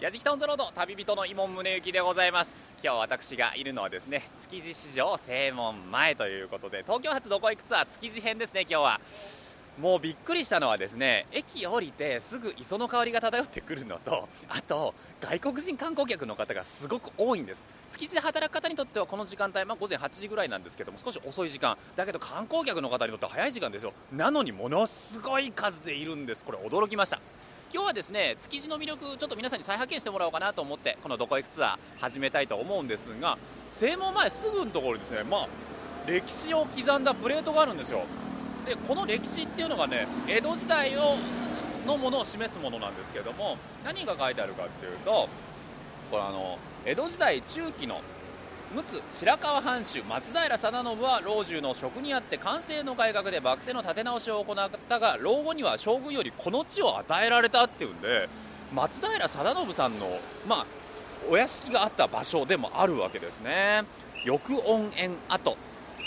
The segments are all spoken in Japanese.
やじきたオンザロード旅人の伊門宗行でございます。今日私がいるのはですね築地市場正門前ということで東京発どこ行くツアー築地編ですね今日は。もうびっくりしたのはですね駅降りてすぐ磯の香りが漂ってくるのとあと外国人観光客の方がすごく多いんです。築地で働く方にとってはこの時間帯、まあ、午前8時ぐらいなんですけども少し遅い時間。だけど観光客の方にとっては早い時間ですよ。なのにものすごい数でいるんです。これ驚きました。今日はですね築地の魅力ちょっと皆さんに再発見してもらおうかなと思ってこのどこ行くツアー始めたいと思うんですが正門前すぐのところにですねまあ歴史を刻んだプレートがあるんですよ。でこの歴史っていうのがね江戸時代をのものを示すものなんですけども何が書いてあるかっていうとこれあの江戸時代中期の陸奥白河藩主松平定信は老中の職にあって完成の改革で幕政の立て直しを行ったが老後には将軍よりこの地を与えられたっていうんで松平定信さんのまあお屋敷があった場所でもあるわけですね。翼音園跡。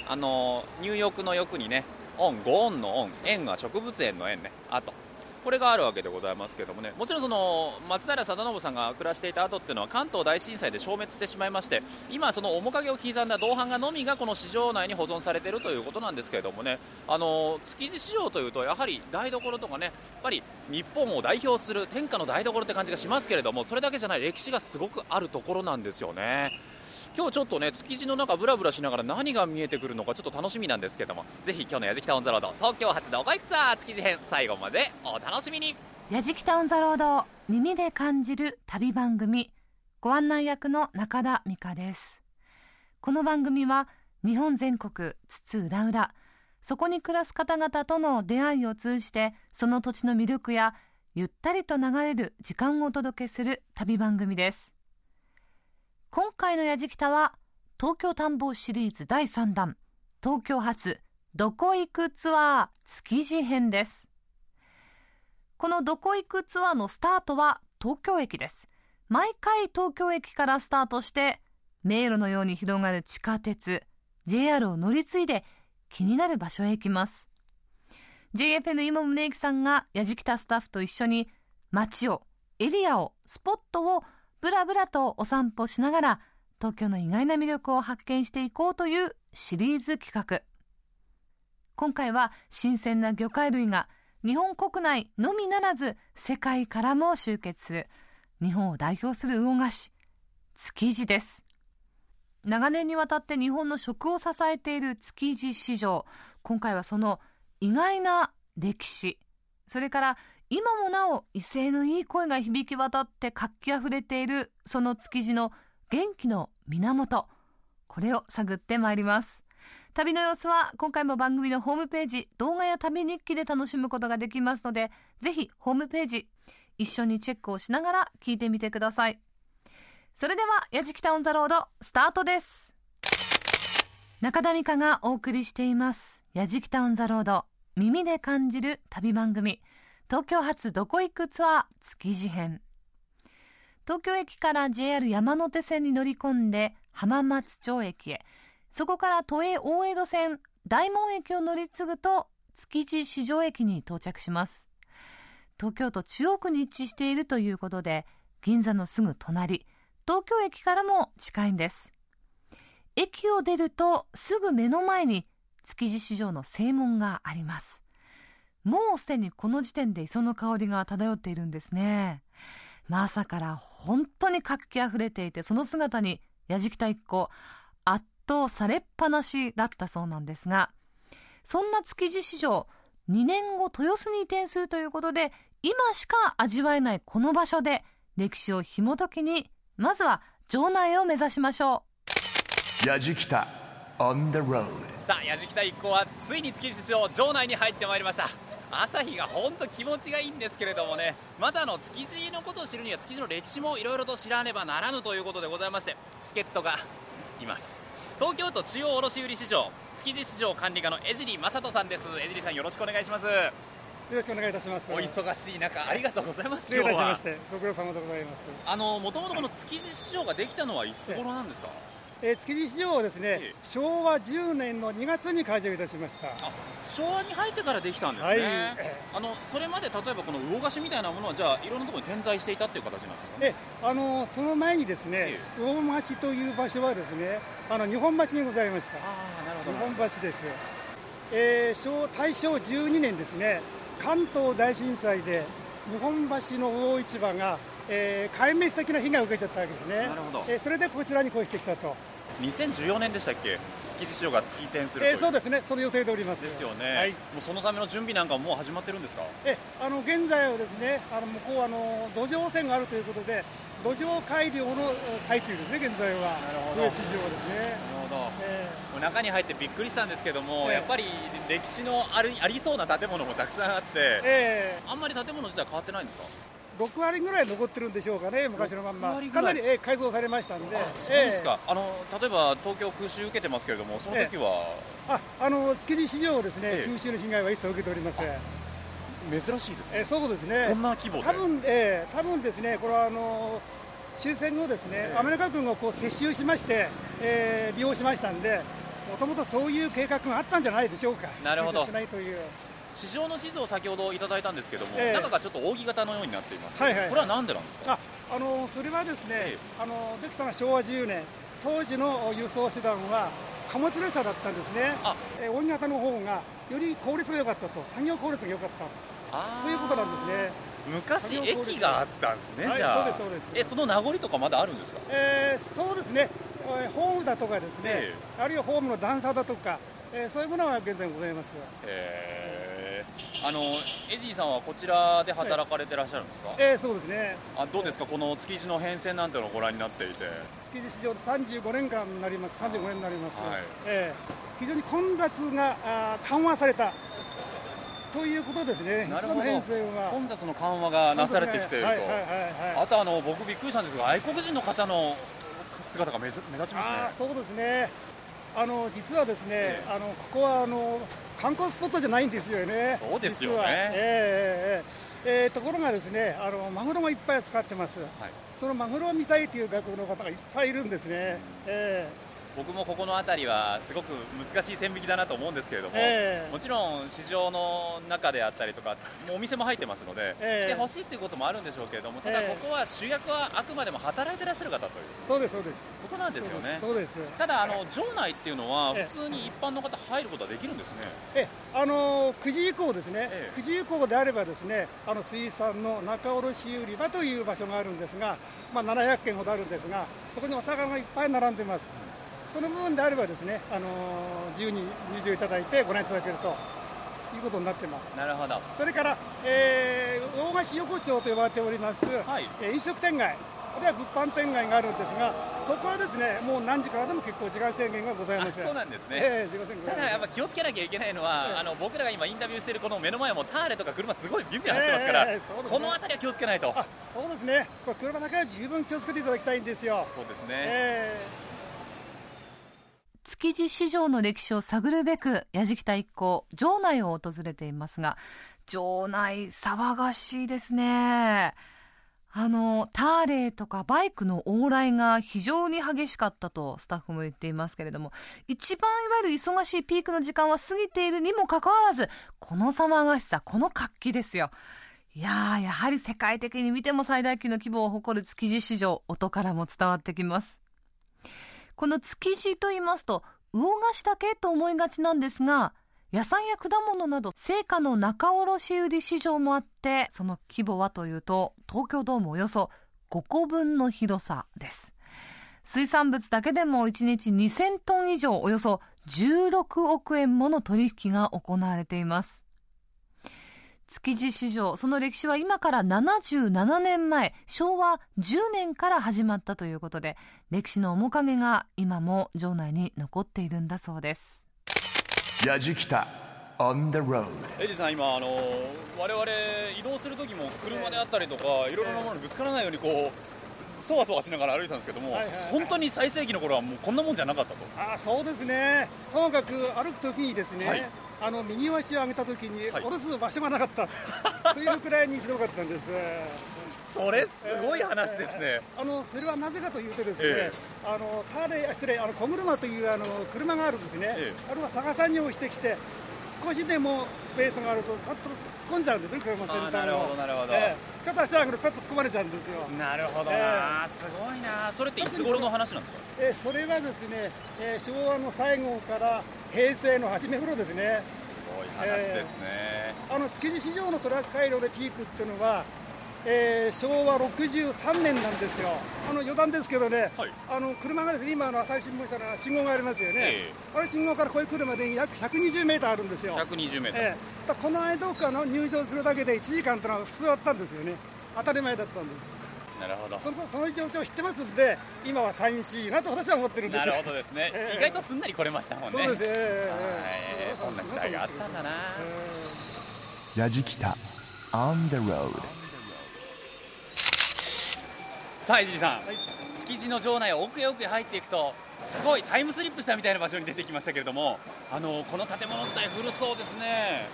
あの入浴の浴にね音五音の音園は植物園の園ね。跡。これがあるわけでございますけどもねもちろんその松平定信さんが暮らしていた後っていうのは関東大震災で消滅してしまいまして今その面影を刻んだ銅版画のみがこの市場内に保存されているということなんですけれどもねあの築地市場というとやはり台所とかねやっぱり日本を代表する天下の台所って感じがしますけれどもそれだけじゃない歴史がすごくあるところなんですよね。今日ちょっとね築地の中ブラブラしながら何が見えてくるのかちょっと楽しみなんですけどもぜひ今日のやじきたオンザロード東京発どこ行くツアー築地編最後までお楽しみに。やじきたオンザロード耳で感じる旅番組ご案内役の中田美香です。この番組は日本全国津々浦々そこに暮らす方々との出会いを通じてその土地の魅力やゆったりと流れる時間をお届けする旅番組です。今回のやじきたは東京探訪シリーズ第3弾東京発どこ行くツアー築地編です。このどこ行くツアーのスタートは東京駅です。毎回東京駅からスタートして迷路のように広がる地下鉄 JR を乗り継いで気になる場所へ行きます。JFN 今宗行さんがやじきたスタッフと一緒に街をエリアをスポットをぶらぶらとお散歩しながら東京の意外な魅力を発見していこうというシリーズ企画。今回は新鮮な魚介類が日本国内のみならず世界からも集結する。日本を代表する魚菓子築地です。長年にわたって日本の食を支えている築地市場。今回はその意外な歴史それから今もなお威勢のいい声が響き渡って活気あふれているその築地の元気の源これを探ってまいります。旅の様子は今回も番組のホームページ動画や旅日記で楽しむことができますのでぜひホームページ一緒にチェックをしながら聞いてみてください。それではやじきたオンザロードスタートです。中田美香がお送りしています。やじきたオンザロード耳で感じる旅番組。東京発どこ行くツアー築地編。東京駅から JR 山手線に乗り込んで浜松町駅へ。そこから都営大江戸線大門駅を乗り継ぐと築地市場駅に到着します。東京都中央区に位置しているということで銀座のすぐ隣東京駅からも近いんです。駅を出るとすぐ目の前に築地市場の正門があります。もうすでにこの時点で磯の香りが漂っているんですね。まあ、朝から本当に活気あふれていて、その姿にやじきた一行、圧倒されっぱなしだったそうなんですが、そんな築地市場、2年後豊洲に移転するということで、今しか味わえないこの場所で歴史を紐解きに、まずは場内を目指しましょう。やじきた on the road さあやじきた一行はついに築地市場場内に入ってまいりました朝日が本当気持ちがいいんですけれどもねまずあの築地のことを知るには築地の歴史もいろいろと知らねばならぬということでございまして助っ人がいます。東京都中央卸売市場築地市場管理課の江尻正人さんです。江尻さんよろしくお願いします。よろしくお願いいたします。お忙しい中ありがとうございます。今日は。ご苦労様でございます。あのもともとこの築地市場ができたのはいつ頃なんですか、えー築地市場はですね、ええ昭和10年の2月に開場いたしました。あ昭和に入ってからできたんですね、はいえあのそれまで例えばこの魚菓子みたいなものはじゃあいろんなところに点在していたっていう形なんですか？ねで、あのその前にですねえ、魚町という場所はですね、あの日本橋にございました。ああなる日本橋です。えー、昭大正12年ですね、関東大震災で日本橋の魚市場が、えー壊滅的な被害を受けちゃったわけですね。なるほどえーそれでこちらに越してきたと。2014年でしたっけ？築地市場が移転するえーそうですね、その予定でおります。ですよね、はい。もうそのための準備なんかももう始まってるんですか？えあの現在はですねあの向こうはあの土壌汚染があるということで土壌改良のえ最中ですね現在は。なるほど。上市場ですね、なるほど。えもう中に入ってびっくりしたんですけども、ええ。やっぱり歴史のあるありそうな建物もたくさんあって、ええ。あんまり建物自体変わってないんですか？6割ぐらい残ってるんでしょうかね昔のまん6まかなり、ええ改造されましたんで。あそうですか、あの例えば東京空襲受けてますけれどもその時は？ええ。ああの築地市場をですね、ええ。九州の被害は一切受けておりません珍しいですね、ええそうですね。こんな規模で。多分、ええ多分ですねこれはあの終戦後ですね、ええ。アメリカ軍がこう接収しまして、えー利用しましたんで、もともとそういう計画があったんじゃないでしょうか、なるほど。しないという、市場の地図を先ほどいただいたんですけども、ええ。中がちょっと扇形のようになっています、はいはいはい。これはなんでなんですか？ああのそれはですね、ええ。あのできたのは昭和10年、当時の輸送手段は貨物列車だったんですね、あ。えー扇形の方がより効率が良かったと、作業効率が良かった。ということなんですね。昔駅があったんですね、はいじゃあ。そうですそうです。えその名残とかまだあるんですか？えーそうですね、えーホームだとかですね、えあるいはホームの段差だとか、えーそういうものは現在ございます。へーあのエジーさんはこちらで働かれてらっしゃるんですか、えーそうですね。あどうですか？この築地の変遷なんてのをご覧になっていて。築地市場で35年間になります、35年になります、はい。ええ非常に混雑があー緩和されたということですね、なるほど。混雑の緩和がなされてきていると、はいはいはいはいあとあの僕びっくりしたんですけど外国人の方の姿が目立目立ちますね。そうですね。あの実はですね、ええ。あのここはあの観光スポットじゃないんですよね、そうですよね。ええええええ。ところがですねあのマグロもいっぱい使ってます、はい。そのマグロを見たいという外国の方がいっぱいいるんですね、え僕もここの辺りはすごく難しい線引きだなと思うんですけれども、ええ。もちろん市場の中であったりとかもうお店も入ってますので、ええ。来てほしいっていうこともあるんでしょうけれどもただええ。ここは主役はあくまでも働いてらっしゃる方というえそうです、そうです、ことなんですよね。そうです。ただあの場内っていうのはええ。普通に一般の方入ることはできるんですね。えあの9時以降ですね、ええ。9時以降であればですねあの水産の仲卸売り場という場所があるんですが、まあ、700軒ほどあるんですがそこにお魚がいっぱい並んでますその部分であればですね、あの自由に入場いただいてご覧いただけるということになってます。なるほど。それから、えー大菓子横丁と呼ばれております、はい。えー飲食店街あるいは物販店街があるんですがそこはですねもう何時からでも結構時間制限がございあませんそうなんですね、ええ時間制限ただやっぱ気をつけなきゃいけないのは、ええあの僕らが今インタビューしているこの目の前もターレとか車すごいビュンビュン走ってますから、ええそうですね。この辺りは気をつけないと。あそうですね、これ車だけは十分気をつけていただきたいんですよ。そうですね、え築地市場の歴史を探るべく矢敷田一行場内を訪れていますが場内騒がしいですね。あのターレーとかバイクの往来が非常に激しかったとスタッフも言っていますけれども一番いわゆる忙しいピークの時間は過ぎているにもかかわらずこの騒がしさこの活気ですよ。いややはり世界的に見ても最大級の規模を誇る築地市場音からも伝わってきます。この築地と言いますと魚菓子だけと思いがちなんですが野菜や果物など青果の仲卸売市場もあってその規模はというと東京ドームおよそ5個分の広さです。水産物だけでも1日2000トン以上およそ16億円もの取引が行われています。築地市場その歴史は今から77年前昭和10年から始まったということで歴史の面影が今も場内に残っているんだそうです。やじきた on the road エイジさん、今、あの我々移動する時も車であったりとか、いろいろなものにぶつからないようにこう、そわそわしながら歩いてたんですけども、はいはいはい。本当に最盛期の頃はもうこんなもんじゃなかったと。ーあそうですね、ともかく歩くときにですね、はいあの右足を上げたときに、はい。下ろす場所がなかった。というくらいにひどかったんです。それすごい話ですね、あのそれはなぜかというとですね、えあのターレ失礼あの小車というあの車があるんですね、ええ。あれは逆さに押してきて少しでもスペースがあるとパッと突っ込んじゃうんですね車の先端をあなるほどなるほど。ええ。ちょっと足上げると突っ込まれちゃうんですよ。なるほどな、えすごいなそれっていつ頃の話なんですか？えーそれはですね、えー昭和の最後から平成の初め頃ですね。すごい話ですね、あの築地市場のトラック回路でピークっていうのは、えー昭和63年なんですよ、あの余談ですけどね、はい。あの車がですね今あの朝日新聞社の信号がありますよね、えあれ信号からこういう車で約120メーターあるんですよ、120メートル、ええ。だからこの間かの入場するだけで1時間というのは普通あったんですよね、当たり前だったんです。なるほど。そのその状況を知ってますんで、今は寂しいなと私は思ってるんですなよ。るほどですね、ええ。意外とすんなり来れましたもんね。そうです、ええ。えそんな時代があったんだな、ラジキタ on the road さあ江尻さん、はい築地の城内を奥へ奥へ入っていくとすごいタイムスリップしたみたいな場所に出てきましたけれどもあのこの建物自体古そうですね。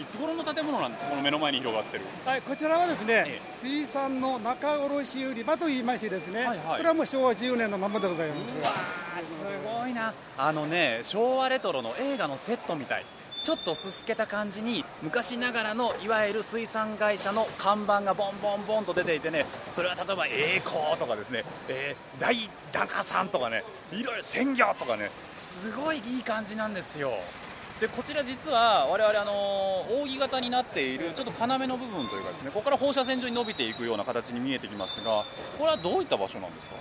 いつ頃の建物なんですか？この目の前に広がってる。はい、こちらはですね、え水産の仲卸売り場と言いましてですね、はいはい。これはもう昭和10年のままでございます。うわーすごいな。あのね昭和レトロの映画のセットみたいちょっとすすけた感じに昔ながらのいわゆる水産会社の看板がボンボンボンと出ていてねそれは例えば栄光とかですね、えー大高さんとかねいろいろ鮮魚とかねすごいいい感じなんですよ。でこちら実は我々あの扇形になっているちょっと要の部分というかですねここから放射線上に伸びていくような形に見えてきますがこれはどういった場所なんですか？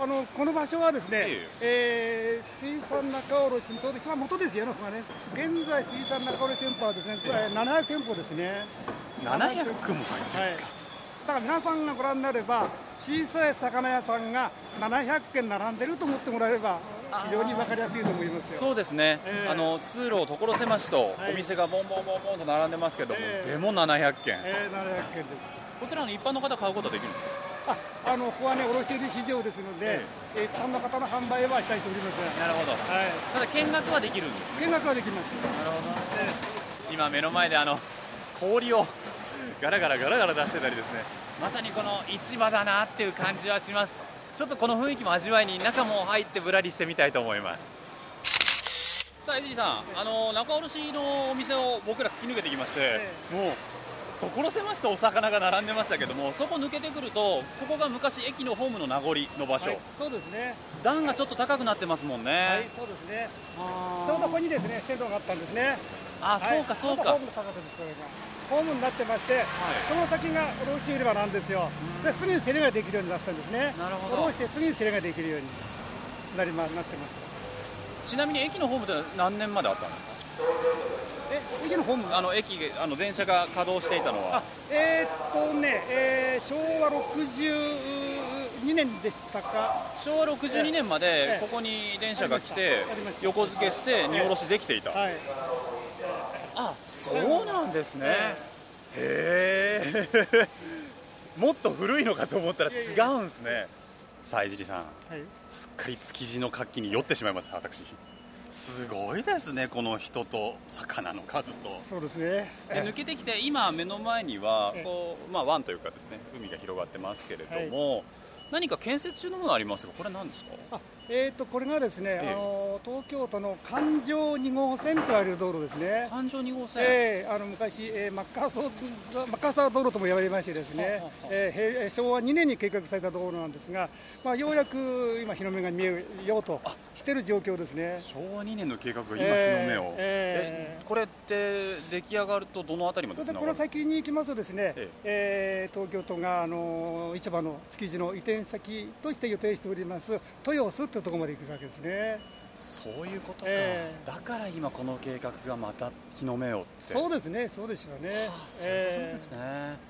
あのこの場所はですね、ええ。ー水産仲卸そうです、まあ元ですよね、ここがね。現在水産仲卸店舗はですね、えー700店舗ですね。700も入ってるんですか、だから皆さんがご覧になれば、小さい魚屋さんが700軒並んでると思ってもらえれば、非常に分かりやすいと思いますよ。そうですね、ええ。あの通路を所狭しとはいお店がボンボンボンボンと並んでますけども、ええ。でも700件、えー、700軒です。こちらの一般の方買うことはできるんですか？ああのここはね、卸売市場ですので、えー一般の方の販売はしたいしておりません。なるほど。はい、ただ見学はできるんです見学はできます。なるほど。今目の前であの氷をガラガラガラガラ出してたりですね。まさにこの市場だなっていう感じはします。ちょっとこの雰囲気も味わいに中も入ってぶらりしてみたいと思います。さあ江尻さんあの仲卸のお店を僕ら突き抜けてきまして、え。もう所狭しとお魚が並んでましたけどもそこ抜けてくるとここが昔駅のホームの名残の場所、はい、そうですね。段がちょっと高くなってますもんね、はい、そうですね。ちょうどここにですね、線路があったんですね。あはいそうかそうかホームの高さです、これが。ホームになってまして、その先が卸売り場なんですよ。ですぐに競りができるようになったんですね。なるほど卸してすぐに競りができるようになりまなってました。ちなみに駅のホームって何年まであったんですか？え、駅のホームあの駅あの電車が稼働していたのは？あえーっとね、えー昭和62年でしたか、昭和62年まえでえここに電車が来て横付けして荷下ろしできていた、はい、あそうなんですね、へえ。もっと古いのかと思ったら違うんですね。さあ江尻さん。はい、すっかり築地の活気に酔ってしまいました私すごいですねこの人と魚の数と。そうですね。で抜けてきて今目の前にはええ。こう、まあ、湾というかですね海が広がってますけれども、何か建設中のものありますがこれ何ですか？あえー、とこれがですね、ええ。あの東京都の環状2号線と言われる道路ですね。環状2号線、えーあの昔、えーマッカーソーマッカーサー道路とも言われましてですねはあはえー平昭和2年に計画された道路なんですが、まあ、ようやく今日の目が見えようとしている状況ですね。昭和2年の計画が今日のえ目を、ええ。これって出来上がるとどのあたりまでこの先に行きますとですね、ええ。ー東京都があの市場の築地の移転先として予定しております豊洲とところまで行くわけですね。そういうことか、えだから今この計画がまた日の目をそうですね、そうでしょうね。あそういうことですね、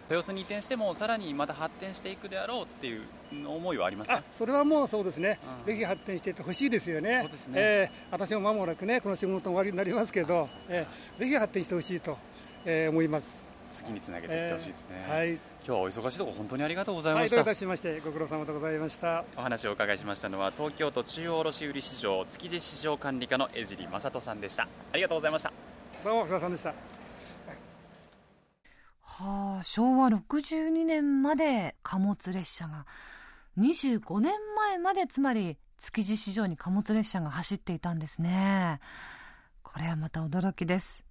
豊洲に移転してもさらにまた発展していくであろうっていう思いはありますあかそれはもうそうですね、うん。ぜひ発展していってほしいですよね、そうですね。えー私も間もなくね、この仕事終わりになりますけど、えーぜひ発展してほしいと、えー思います。次につなげていってほしいですね、えーはい、今日はお忙しいところ本当にありがとうございはい、ました、どういたしまして、ご苦労様でございました。お話をお伺いしましたのは東京都中央卸売市場築地市場管理課の江尻正人さんでした。ありがとうございました。どうも、お疲れ様でした。はあ、昭和62年まで貨物列車が25年前までつまり築地市場に貨物列車が走っていたんですね。これはまた驚きです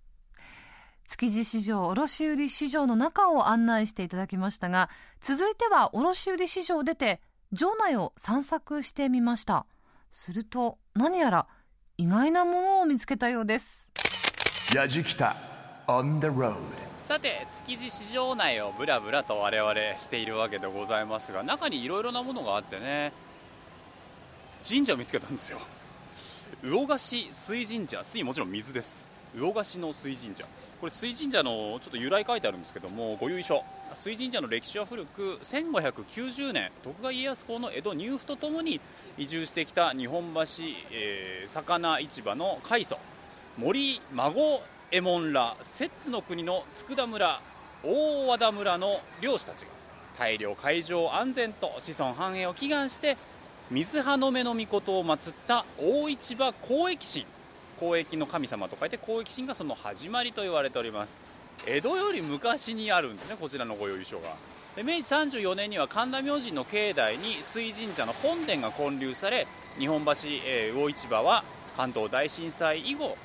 築地市場卸売市場の中を案内していただきましたが続いては卸売市場を出て場内を散策してみました。すると何やら意外なものを見つけたようです。やじきた on the road さて築地市場内をぶらぶらと我々しているわけでございますが中にいろいろなものがあってね神社を見つけたんですよ。魚河岸水神社水もちろん水です。魚河岸の水神社これ水神社のちょっと由来書いてあるんですけどもご由緒。水神社の歴史は古く1590年徳川家康公の江戸入府とともに移住してきた日本橋、えー、魚市場の開祖森孫右衛門ら摂津の国の佃村大和田村の漁師たちが大量海上安全と子孫繁栄を祈願して水葉の目の御事を祀った大市場交易神。交易の神様と書いて交易神がその始まりと言われております。江戸より昔にあるんですねこちらの御用所が。で明治34年には神田明神の境内に水神社の本殿が建立され日本橋、えー、魚市場は関東大震災以後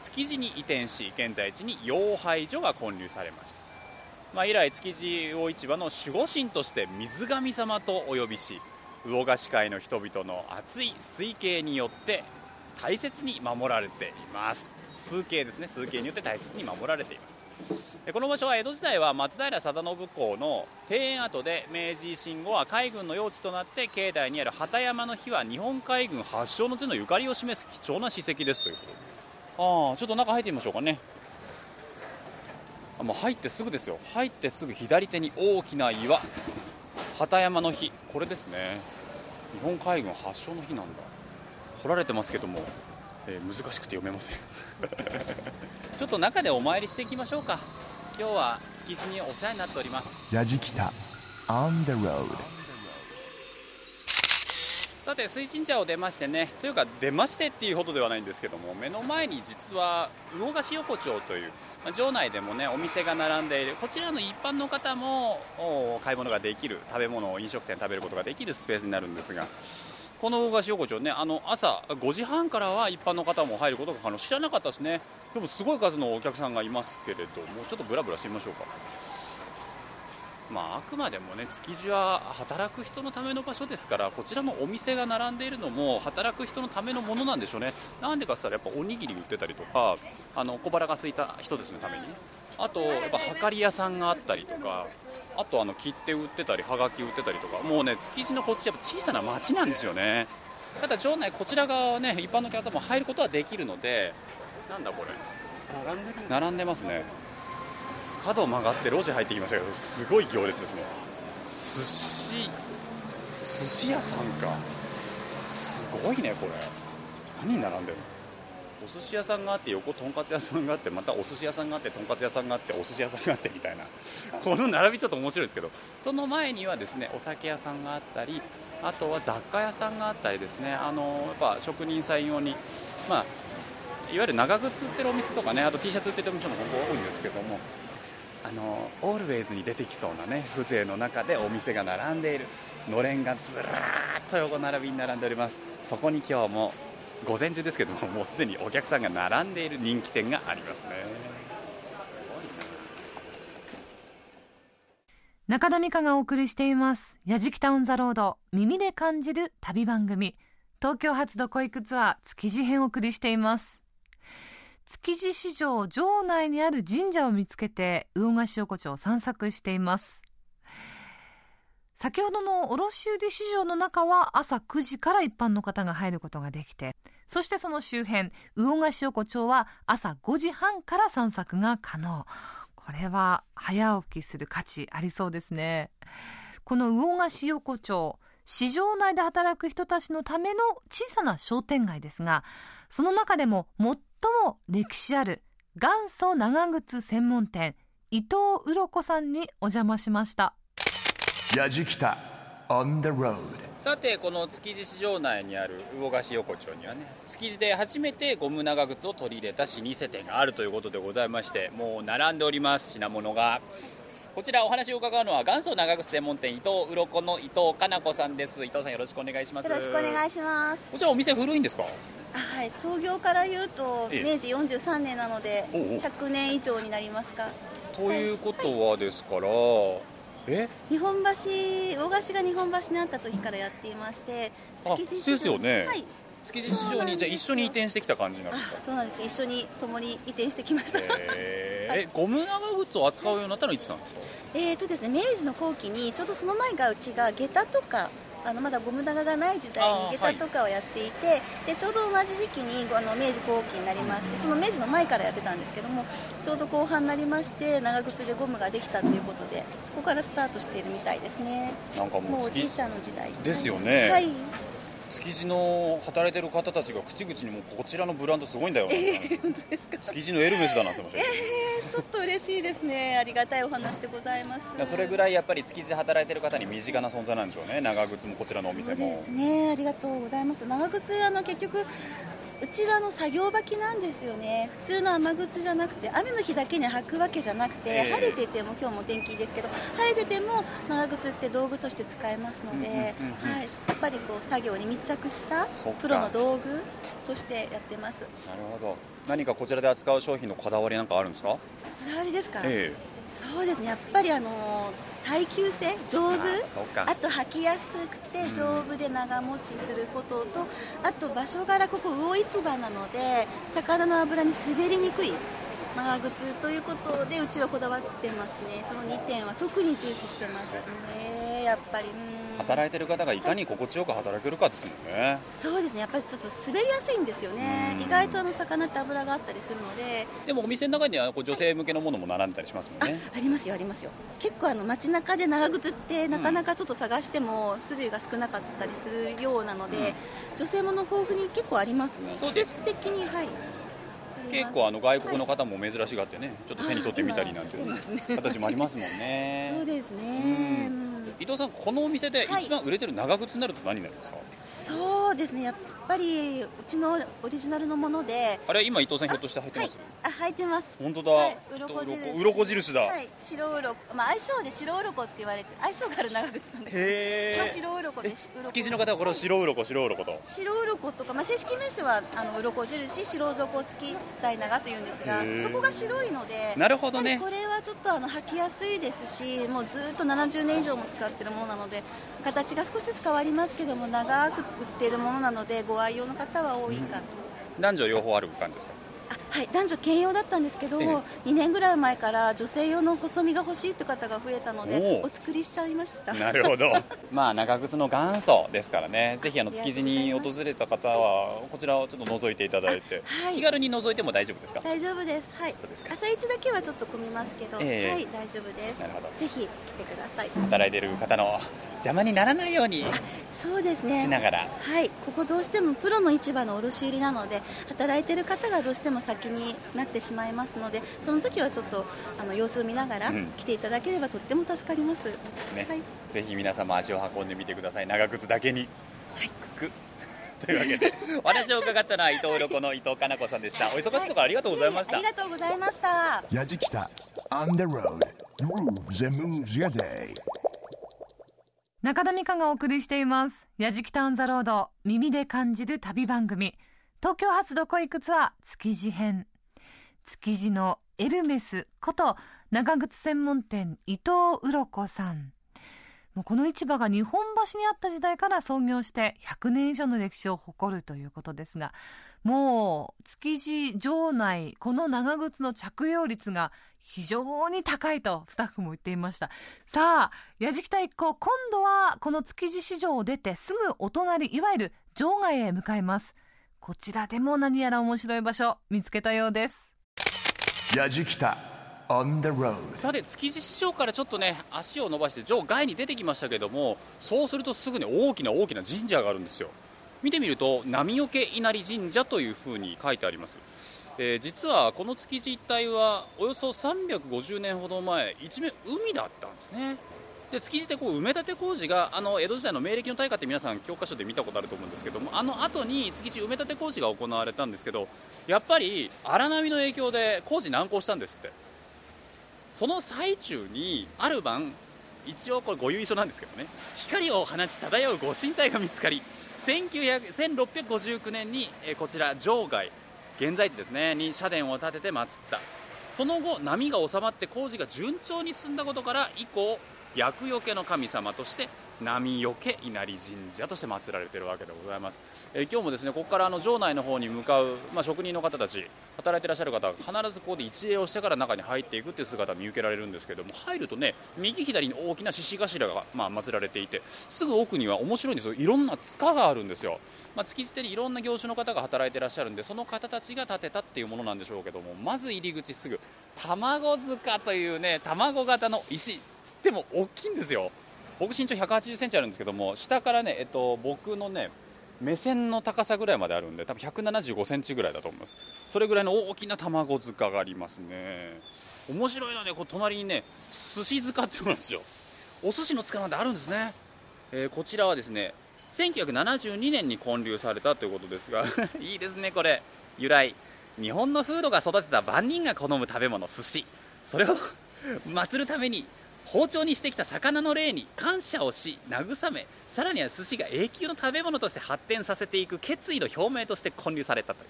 築地に移転し現在地に養廃所が建立されました、まあ、以来築地魚市場の守護神として水神様とお呼びし魚河岸界の人々の熱い水系によって大切に守られています。数形ですね。数形によって大切に守られています。この場所は江戸時代は松平定信公の庭園跡で明治維新後は海軍の用地となって境内にある畑山の日は日本海軍発祥の地のゆかりを示す貴重な史跡ですということああちょっと中入ってみましょうかね。あもう入ってすぐですよ。入ってすぐ左手に大きな岩。畑山の日これですね。日本海軍発祥の日なんだ。掘られてますけども、えー、難しくて読めません。ちょっと中でお参りしていきましょうか。今日は築地にお世話になっております。やじきた on the road さて水神社を出ましてねというか出ましてっていうほどではないんですけども目の前に実は魚河岸横丁という、まあ、場内でもねお店が並んでいるこちらの一般の方も買い物ができる食べ物を飲食店食べることができるスペースになるんですがこの魚河岸横丁ねあの朝5時半からは一般の方も入ることが可能。知らなかったですね。でもすごい数のお客さんがいますけれどもちょっとブラブラしてみましょうか。まあ、あくまでもね築地は働く人のための場所ですからこちらのお店が並んでいるのも働く人のためのものなんでしょうね。なんでかって言ったらやっぱおにぎり売ってたりとかあの小腹が空いた人たちのために。あとやっぱはかり屋さんがあったりとかあとあの切手売ってたりはがき売ってたりとかもうね築地のこっちやっぱ小さな町なんですよね。ただ場内こちら側はね一般の方も入ることはできるのでなんだこれ。並んでる並んでますね。角を曲がって路地入ってきましたけどすごい行列ですね。寿司寿司屋さんか。すごいねこれ。何並んでるの？お寿司屋さんがあって横とんかつ屋さんがあってまたお寿司屋さんがあってとんかつ屋さんがあってお寿司屋さんがあってみたいな。この並びちょっと面白いですけどその前にはですねお酒屋さんがあったりあとは雑貨屋さんがあったりですねあのやっぱ職人さん用にまあいわゆる長靴売ってるお店とかねあと T シャツ売ってるお店もここ多いんですけどもあのオールウェイズに出てきそうなね風情の中でお店が並んでいる。のれんがずらーっと横並びに並んでおります。そこに今日も午前中ですけどももうすでにお客さんが並んでいる人気店がありますね。中田美香がお送りしています「やじきたオン・ザ・ロード耳で感じる旅番組」東京発どこ行くツアー築地編をお送りしています。築地市場場内にある神社を見つけて魚河岸横丁を散策しています。先ほどの卸売市場の中は朝9時から一般の方が入ることができてそしてその周辺魚河岸横丁は朝5時半から散策が可能。これは早起きする価値ありそうですね。この魚河岸横丁市場内で働く人たちのための小さな商店街ですがその中でも最も歴史ある元祖長靴専門店伊藤鱗さんにお邪魔しました。やじきた。On the road. さてこの築地市場内にある魚河岸横丁にはね築地で初めてゴム長靴を取り入れた老舗店があるということでございましてもう並んでおります品物が。こちらお話を伺うのは元祖長靴専門店伊藤鱗の伊藤かな子さんです。伊藤さんよろしくお願いします。よろしくお願いします。こちらお店古いんですか？あはい創業から言うとええ。明治43年なのでおうおう。100年以上になりますか。ということはですから、え日本橋大菓子が日本橋にあった時からやっていましてあ築地市場ですよね。はい。築地市場にじゃあ一緒に移転してきた感じなんですか？あそうなんです。一緒に共に移転してきました。はい。えーえゴム長靴を扱うようになったのはいつなんですか？えーとですね明治の後期にちょうどその前がうちが下駄とかあのまだゴム長がない時代に下駄とかをやっていて、でちょうど同じ時期にあの明治後期になりましてその明治の前からやってたんですけどもちょうど後半になりまして長靴でゴムができたということでそこからスタートしているみたいですね。なんかもうおじいちゃんの時代。ですよね。はい築地の働いてる方たちが口々にもこちらのブランドすごいんだよ、本当ですか？築地のエルメスだなって思ってちょっと嬉しいですね。ありがたいお話でございます。それぐらいやっぱり築地で働いてる方に身近な存在なんでしょうね。長靴もこちらのお店も。そうですね。ありがとうございます。長靴あの結局うちはあの作業履きなんですよね。普通の雨靴じゃなくて雨の日だけに履くわけじゃなくて、ええ。晴れてても今日も天気いいですけど晴れてても長靴って道具として使えますので、うんうんうんうんはい、やっぱりこう作業に密着したプロの道具としてやってます。なるほど。何かこちらで扱う商品のこだわりなんかあるんですか？こだわりですか、えそうですね。やっぱりあの耐久性丈夫あと履きやすくて丈夫で長持ちすることと、あと場所柄ここ魚市場なので魚の脂に滑りにくい長靴ということでうちはこだわってますね。その2点は特に重視してますね。やっぱりうん働いてる方がいかに心地よく働けるかですもんね。そうですね。やっぱりちょっと滑りやすいんですよね。うん。意外とあの魚って脂があったりするので。でもお店の中にはこう女性向けのものも並んでたりしますもんあね。ありますよありますよ。結構あの街中で長靴ってなかなかちょっと探しても種類が少なかったりするようなので、女性もの豊富に結構ありますね。季節的にはい。結構あの外国の方も珍しがってねちょっと手に取ってみたりなんていう形もありますもんね。そうですね、うんうん伊藤さんこのお店ではい。一番売れてる長靴になると何になるんですか、そうですねやっぱりうちのオリジナルのもので。あれ今伊藤さんひょっとして入ってます、はい、あ履いてます。本当だ、はい、鱗印。鱗印だ、はい。白鱗。まあ相性で白鱗って言われて相性がある長靴なんですへー。まあ白鱗で鱗。築地の方はこれを白鱗白鱗と？白鱗とか、まあ、正式名称はあの鱗印白底付き大長というんですがそこが白いのでなるほどね。これはちょっとあの履きやすいですしもうずっと70年以上も使ってるものなので形が少しずつ変わりますけども長く売っているものなのでご愛用の方は多いかと。男女両方ある感じですか？はい、男女兼用だったんですけど、ええ。2年ぐらい前から女性用の細身が欲しいって方が増えたのでお作りしちゃいました。なるほど。まあ長靴の元祖ですからね。ぜひあの築地に訪れた方はこちらをちょっと覗いていただいて、あはい。気軽に覗いても大丈夫ですか？大丈夫です。はい。そうですか。朝一だけはちょっと混みますけど、ええ。はい大丈夫です。なるほど。ぜひ来てください。働いてる方の邪魔にならないようにそうですね。しながら。はい。ここどうしてもプロの市場の卸売なので働いてる方がどうしても先になってしまいますのでその時はちょっとあの様子を見ながらうん。来ていただければとっても助かります、ね、はい。ぜひ皆様足を運んでみてください。長靴だけに。はい。く。というわけでお話を伺ったのは伊藤鱗の伊藤かな子さんでした。お忙しいところありがとうございました、ありがとうございました。やじきた。On the road. Grooves and moves your day. 中田美香がお送りしています「やじきたオン・ザ・ロード耳で感じる旅番組東京発どこ行くツアー築地編。築地のエルメスこと長靴専門店伊藤鱗さん。もうこの市場が日本橋にあった時代から創業して100年以上の歴史を誇るということですがもう築地場内この長靴の着用率が非常に高いとスタッフも言っていました。さあ矢敷太一行今度はこの築地市場を出てすぐお隣いわゆる場外へ向かいます。こちらでも何やら面白い場所見つけたようです。やじきた On the road さて築地市場からちょっとね足を伸ばして場外に出てきましたけどもそうするとすぐに大きな大きな神社があるんですよ。見てみると波除稲荷神社というふうに書いてあります、えー実はこの築地一帯はおよそ350年ほど前一面海だったんですねで築地ってこう埋め立て工事があの江戸時代の明暦の大火って皆さん教科書で見たことあると思うんですけどもあの後に築地埋め立て工事が行われたんですけどやっぱり荒波の影響で工事難航したんですって。その最中にある晩一応これご由緒なんですけどね光を放ち漂うご神体が見つかり1659年に、こちら場外現在地ですねに社殿を建てて祀った。その後波が収まって工事が順調に進んだことから以降厄除けの神様として波よけ稲荷神社として祀られているわけでございます、えー、今日もですねここからあの城内の方に向かう、まあ、職人の方たち働いていらっしゃる方は必ずここで一礼をしてから中に入っていくっていう姿見受けられるんですけども入るとね右左に大きな獅子頭が、まあ、祀られていてすぐ奥には面白いんですよ。いろんな塚があるんですよ、まあ、築地手にいろんな業種の方が働いていらっしゃるんでその方たちが建てたっていうものなんでしょうけどもまず入り口すぐ卵塚というね卵型の石つっても大きいんですよ。僕身長1 8 0センチあるんですけども下からね、えっと、僕のね目線の高さぐらいまであるんで多分175センチぐらいだと思います。それぐらいの大きな卵塚がありますね。面白いのはねこう隣にね寿司塚っていうのなんですよ。お寿司の塚なんてあるんですね、えー、こちらはですね1972年に建立されたということですが いいですねこれ。由来。日本の風土が育てた万人が好む食べ物寿司。それを 祀るために包丁にしてきた魚の霊に感謝をし慰めさらには寿司が永久の食べ物として発展させていく決意の表明として建立されたと。い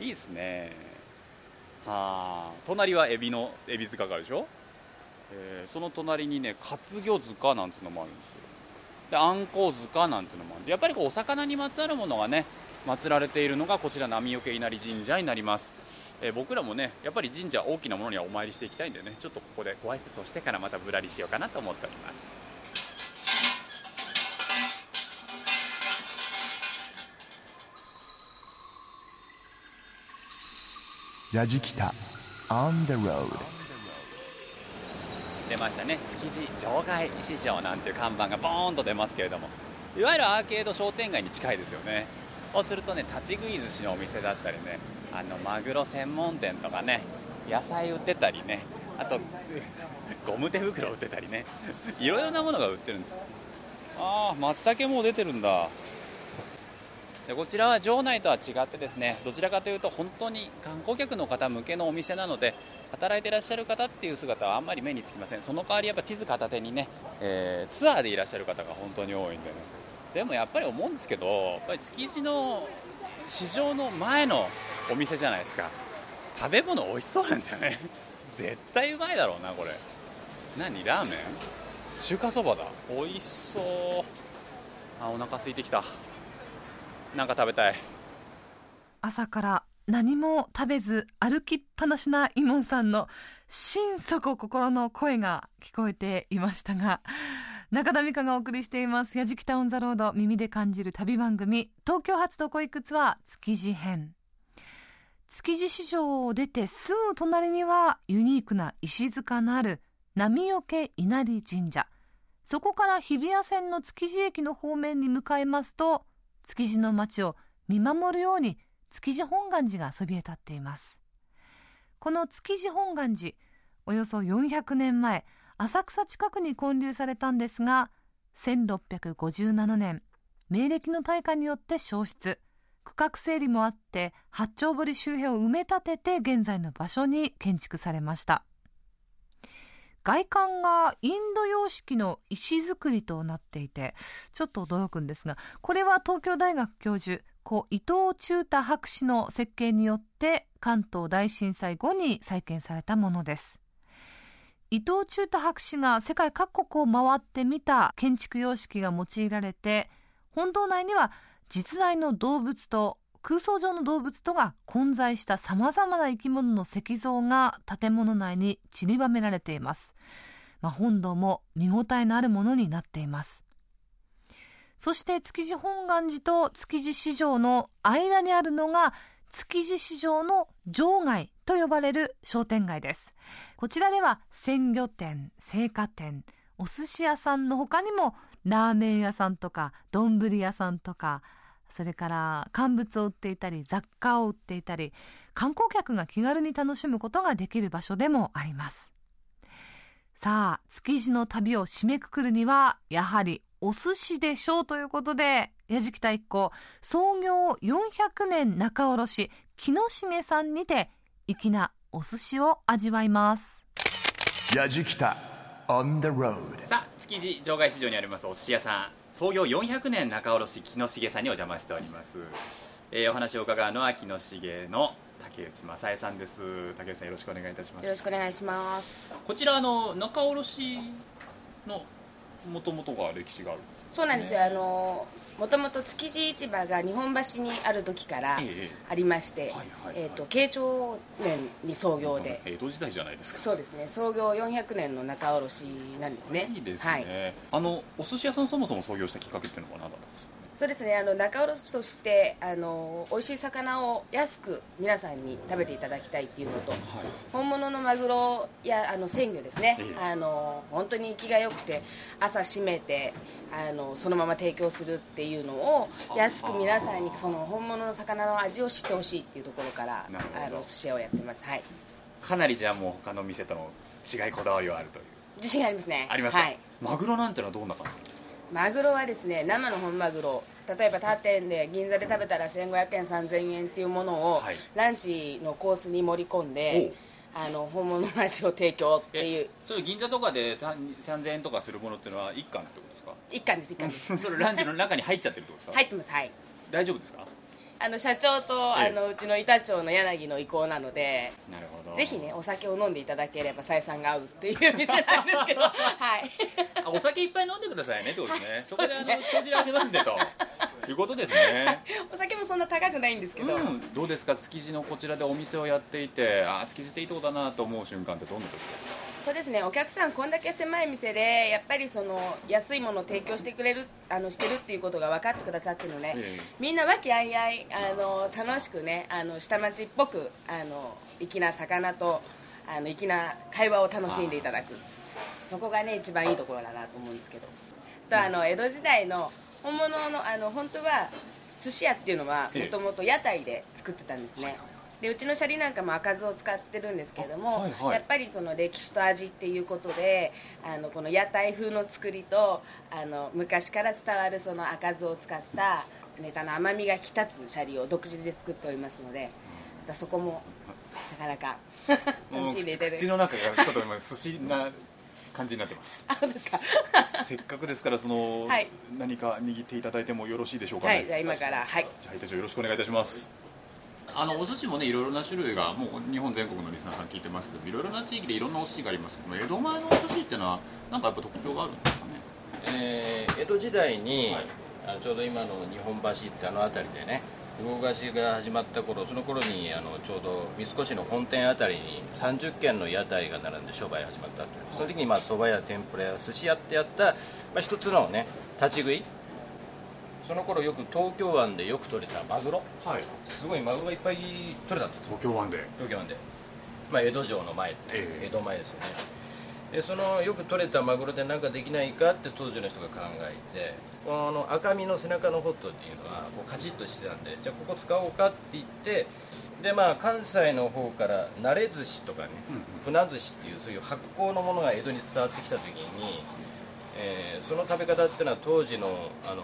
ういいですね。はあ。隣はエビのエビ塚があるでしょ、えー、その隣にね活魚塚なんていうのもあるんですよ。であんこう塚なんていうのもあるんでやっぱりこうお魚にまつわるものがね祀られているのがこちら波除稲荷神社になります。えー、僕らもねやっぱり神社大きなものにはお参りしていきたいんでねちょっとここでご挨拶をしてからまたぶらりしようかなと思っております。やじきた On the road 出ましたね。築地場外市場なんていう看板がボーンと出ますけれどもいわゆるアーケード商店街に近いですよね。そうするとね立ち食い寿司のお店だったりねあのマグロ専門店とかね野菜売ってたりねあと ゴム手袋売ってたりねいろいろなものが売ってるんです。ああ松茸も出てるんだ。でこちらは場内とは違ってですねどちらかというと本当に観光客の方向けのお店なので働いていらっしゃる方っていう姿はあんまり目につきません。その代わりやっぱ地図片手にね、えー、ツアーでいらっしゃる方が本当に多いんでね。でもやっぱり思うんですけどやっぱり築地の市場の前のお店じゃないですか。食べ物美味しそうなんだよね。絶対うまいだろうなこれ。何ラーメン？中華そばだ。美味しそう。あお腹空いてきた。なんか食べたい。朝から何も食べず歩きっぱなしなイモンさんの心底心の声が聞こえていましたが中田美香がお送りしています「やじきたオン・ザ・ロード耳で感じる旅番組東京発どこ行くツアー築地編」築地市場を出てすぐ隣にはユニークな石塚のある波よけ稲荷神社。そこから日比谷線の築地駅の方面に向かいますと築地の街を見守るように築地本願寺がそびえ立っています。この築地本願寺およそ400年前浅草近くに建立されたんですが1657年明暦の大火によって消失。区画整理もあって八丁堀周辺を埋め立てて現在の場所に建築されました。外観がインド様式の石造りとなっていてちょっと驚くんですがこれは東京大学教授故伊藤忠太博士の設計によって関東大震災後に再建されたものです。伊藤忠太博士が世界各国を回ってみた建築様式が用いられて本堂内には実在の動物と空想上の動物とが混在したさまざまな生き物の石像が建物内に散りばめられています、まあ、本堂も見応えのあるものになっています。そして築地本願寺と築地市場の間にあるのが築地市場の場外と呼ばれる商店街です。こちらでは鮮魚店青果店お寿司屋さんの他にもラーメン屋さんとか丼屋さんとかそれから乾物を売っていたり雑貨を売っていたり観光客が気軽に楽しむことができる場所でもあります。さあ築地の旅を締めくくるにはやはりお寿司でしょうということで矢敷太一行創業400年仲卸木下さんにて粋なお寿司を味わいます。やじきた on the road さあ築地場外市場にありますお寿司屋さん創業400年仲卸木の重さんにお邪魔しております、えーお話を伺うのは木の重の竹内正恵さんです。竹内さんよろしくお願いいたします。よろしくお願いします。こちらあの仲卸のもともとが歴史がある。そうなんですよ。あのもともと築地市場が日本橋にある時からええありまして、えー、と慶長年に創業で、江戸時代じゃないですか。そうですね。創業400年の仲卸なんですね。いいですはい、ね、あのお寿司屋さんそもそも創業したきっかけっていうのは何だったんですか？ねそうですねあの仲卸としてあの美味しい魚を安く皆さんに食べていただきたいっていうのと、本物のマグロやあの鮮魚ですね、ええ。あの本当に生きが良くて朝締めてあのそのまま提供するっていうのを安く皆さんにその本物の魚の味を知ってほしいっていうところからあの寿司屋をやってます。はい。かなりじゃあもう他の店との違いこだわりはあるという。自信ありますね。ありますか、はい。マグロなんてのはどんな感じですか？マグロはですね生の本マグロ例えば他店で銀座で食べたら1500円3000円っていうものを、はい。ランチのコースに盛り込んであの本物の味を提供っていう。それ銀座とかでさ3000円とかするものっていうのは一貫ってことですか？一貫です一貫です。それランチの中に入っちゃってるってことですか、入ってますはい。大丈夫ですか？あの社長と、ええ。あのうちの板長の柳の意向なのでなるほど。ぜひねお酒を飲んでいただければ採算が合うっていう店なんですけど。はい。あお酒いっぱい飲んでくださいねってことですね、はい。そこであの帳尻合わせますんでと。いうことですね。お酒もそんな高くないんですけど、うん、どうですか？築地のこちらでお店をやっていてああ築地っていいとこだなと思う瞬間ってどんな時ですか？そうですね。お客さんこんだけ狭い店でやっぱりその安いものを提供してくれるあのしてるっていうことが分かってくださってるのね、ええ。みんな和気あいあいあの楽しくねあの下町っぽくあの粋な魚とあの粋な会話を楽しんでいただく。そこがね一番いいところだなと思うんですけど。とあの江戸時代の本物のあの本当は寿司屋っていうのはええ。もともと屋台で作ってたんですね、でうちのシャリなんかも赤酢を使ってるんですけれども、あはいはい。やっぱりその歴史と味っていうことであのこの屋台風の作りとあの昔から伝わるその赤酢を使ったネタの甘みが引き立つシャリを独自で作っておりますのでまたそこもなかなか楽しんでいただいて口の中がちょっと今寿司な感じになってます。あそうですか？せっかくですからその、はい。何か握っていただいてもよろしいでしょうかね。はいじゃあ今からはい。じゃあ、隊長よろしくお願いいたします。あのお寿司もねいろいろな種類がもう日本全国のリスナーさん聞いてますけどいろいろな地域でいろんなお寿司がありますけど江戸前のお寿司っていうのはなんかやっぱ特徴があるんですかね？えー江戸時代に、あのちょうど今の日本橋ってあの辺りでね魚河岸が始まった頃その頃にあのちょうど三越の本店あたりに30軒の屋台が並んで商売始まったという。その時にまあ蕎麦屋天ぷらや寿司屋ってやった、まあ、一つのね立ち食いその頃よく東京湾でよく取れたマグロ。はい。すごいマグロがいっぱい取れたんですよ。東京湾で。東京湾で、まあ、江戸城の前、ええ。江戸前ですよね。でそのよく取れたマグロで何かできないかって当時の人が考えてこのあの赤身の背中のホットっていうのはこうカチッとしてたんでじゃあここ使おうかって言ってでまあ関西の方から慣れ寿司とかね、船寿司っていうそういう発酵のものが江戸に伝わってきた時に、えーその食べ方っていうのは当時のあの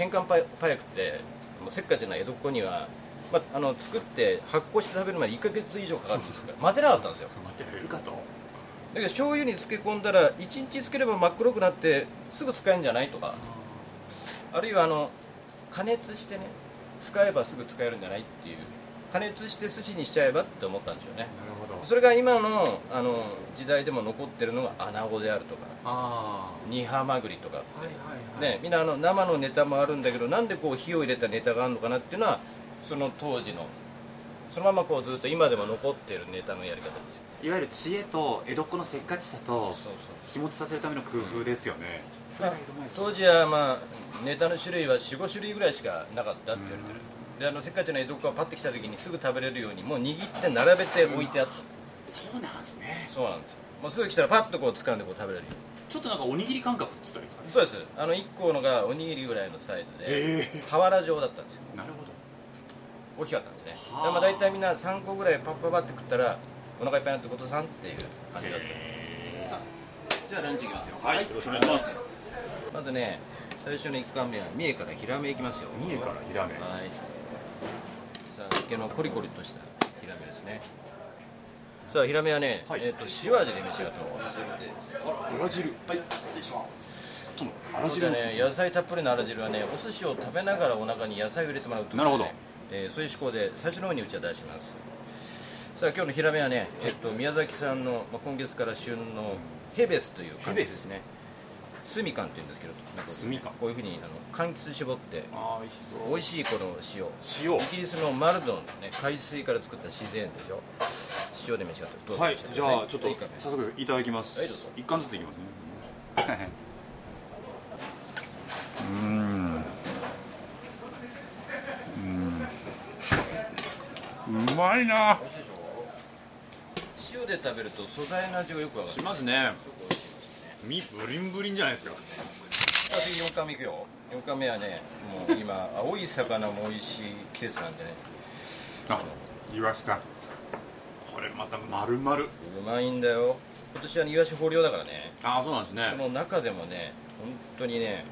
喧嘩パイパイクってもうせっかちな江戸っ子には、まあ、あの作って発酵して食べるまで1ヶ月以上かかるんですから 待てなかったんですよ。待ってられるかと。だけど醤油に漬け込んだら1日漬ければ真っ黒くなってすぐ使えるんじゃないとかあるいはあの加熱してね使えばすぐ使えるんじゃないっていう加熱して寿司にしちゃえばって思ったんですよね。なるほど。それが今のあの時代でも残ってるのがアナゴであるとかあ煮ハマグリとかあはいはいはい。ね、みんなあの生のネタもあるんだけどなんでこう火を入れたネタがあるのかなっていうのはその当時のそのままこうずっと今でも残ってるネタのやり方ですよ。いわゆる知恵と江戸っ子のせっかちさとそうそう日持ちさせるための工夫ですよね。それが江戸前寿司当時はまあネタの種類は45種類ぐらいしかなかったって言われてるであのせっかちな江戸っ子がパッて来た時にすぐ食べれるようにもう握って並べて置いてあった。そうなんですね。そうなんですよ。もうすぐ来たらパッとこう掴んでこう食べれるように。ちょっとなんかおにぎり感覚って言ったらいいですかね。そうです。あの1個のがおにぎりぐらいのサイズでえ。俵状だったんですよ。なるほど。大きかったんですね。はあ。でまあ大体みんな3個ぐらいパッパッパって食ったらお腹いっぱいになってことさんっていう感じだった。さあじゃあランチいきますよ。はい。よろしくお願いします。まずね最初の1貫目は三重からヒラメいきますよ。三重からヒラメ。はいさあ池のコリコリとしたヒラメですね。さあヒラメはね、はい。えっ、と塩味で召し上がってます。あら汁。はい失礼します。とのあら汁のね野菜たっぷりのあら汁はねお寿司を食べながらお腹に野菜を入れてもらうという、ね、なるほど。えーそういう思考で最初の方にうちは出します。さあ今日のヒラメはね、えっと、宮崎産の、まあ、今月から旬のヘベスという柑橘ですねスミカンって言うんですけどなんかスミカンこういうふうにあの柑橘絞ってあー美味しそう。美味しいこの塩。塩。イギリスのマルドンのね海水から作った自然ですよ。塩で召し上がってどうぞ。はいじゃあちょっと早速いただきます。はいどうぞ。一貫ずついきますね。うーん。うん。うまいな。塩で食べると素材の味がよくわかる。しますね身ブリンブリンじゃないですか次4巻目いくよ。4巻目はねもう今 青い魚も美味しい季節なんでね。あイワシだこれまた丸々。うまいんだよ。今年はイワシ豊漁だからね。ああそうなんですね。その中でもね本当にね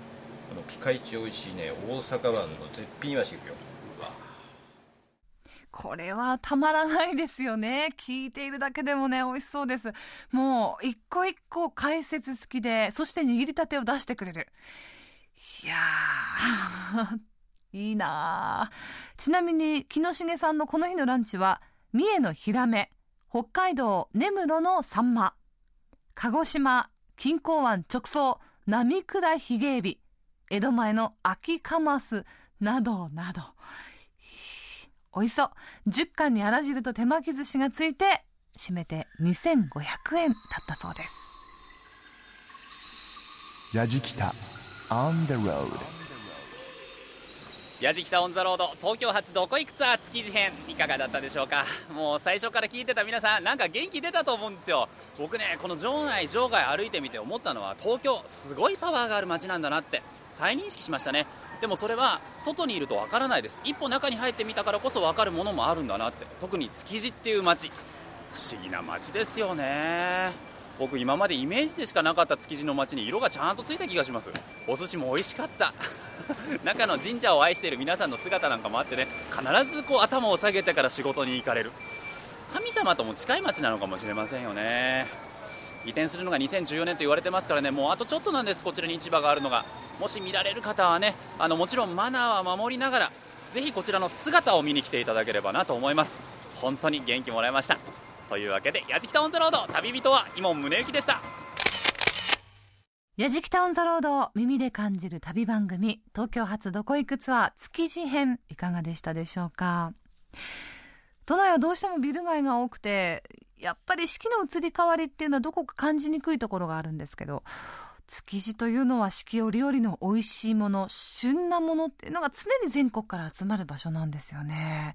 このピカイチ美味しいね大阪湾の絶品イワシいくよこれはたまらないですよね。聞いているだけでもね、美味しそうです。もう、一個一個解説付きで、そして握りたてを出してくれる。いやー、いいなーちなみに、木下さんのこの日のランチは、三重のヒラメ、北海道根室のサンマ、鹿児島、錦江湾直送、波倉ヒゲエビ、江戸前の秋カマス、などなど。おいしそう。10貫にあら汁と手巻き寿司がついて、締めて2500円だったそうです。やじきた On the road やじきたオンザロード東京発どこ行くツアー築地編いかがだったでしょうか？もう最初から聞いてた皆さんなんか元気出たと思うんですよ僕ねこの場内場外歩いてみて思ったのは東京すごいパワーがある街なんだなって再認識しましたねでもそれは外にいるとわからないです。一歩中に入ってみたからこそわかるものもあるんだなって。特に築地っていう街。不思議な街ですよね。僕今までイメージでしかなかった築地の街に色がちゃんとついた気がします。お寿司も美味しかった。中の神社を愛している皆さんの姿なんかもあってね。必ずこう頭を下げてから仕事に行かれる。神様とも近い街なのかもしれませんよね。移転するのが2014年と言われてますからねもうあとちょっとなんですこちらに市場があるのが。もし見られる方はねあのもちろんマナーは守りながらぜひこちらの姿を見に来ていただければなと思います。本当に元気もらいました。というわけでやじきたオンザロード旅人は伊門宗行でした。やじきたオンザロードを耳で感じる旅番組東京発どこ行くツアー築地編いかがでしたでしょうか？都内はどうしてもビル街が多くてやっぱり四季の移り変わりっていうのはどこか感じにくいところがあるんですけど築地というのは四季折々の美味しいもの旬なものっていうのが常に全国から集まる場所なんですよね。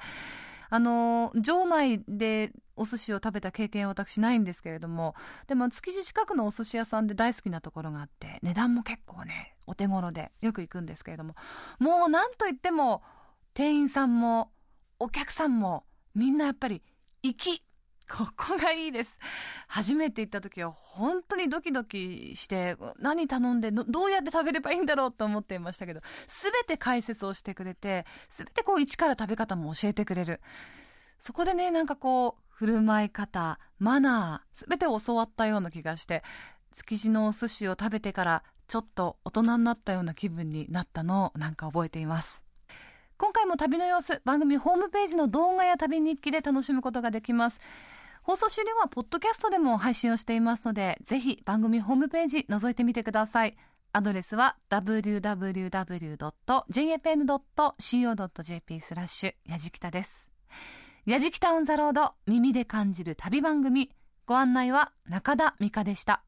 あの場内でお寿司を食べた経験は私ないんですけれどもでも築地近くのお寿司屋さんで大好きなところがあって値段も結構ねお手頃でよく行くんですけれどももう何といっても店員さんもお客さんもみんなやっぱり粋ここがいいです。初めて行った時は本当にドキドキして何頼んでどうやって食べればいいんだろうと思っていましたけど全て解説をしてくれて全てこう一から食べ方も教えてくれる。そこでねなんかこう振る舞い方マナー全て教わったような気がして築地のお寿司を食べてからちょっと大人になったような気分になったのをなんか覚えています。今回も旅の様子番組ホームページの動画や旅日記で楽しむことができます。放送終了はポッドキャストでも配信をしていますのでぜひ番組ホームページ覗いてみてください。アドレスは www.jfn.co.jp スラッシュやじきたです。やじきたオンザロード耳で感じる旅番組。ご案内は中田美香でした。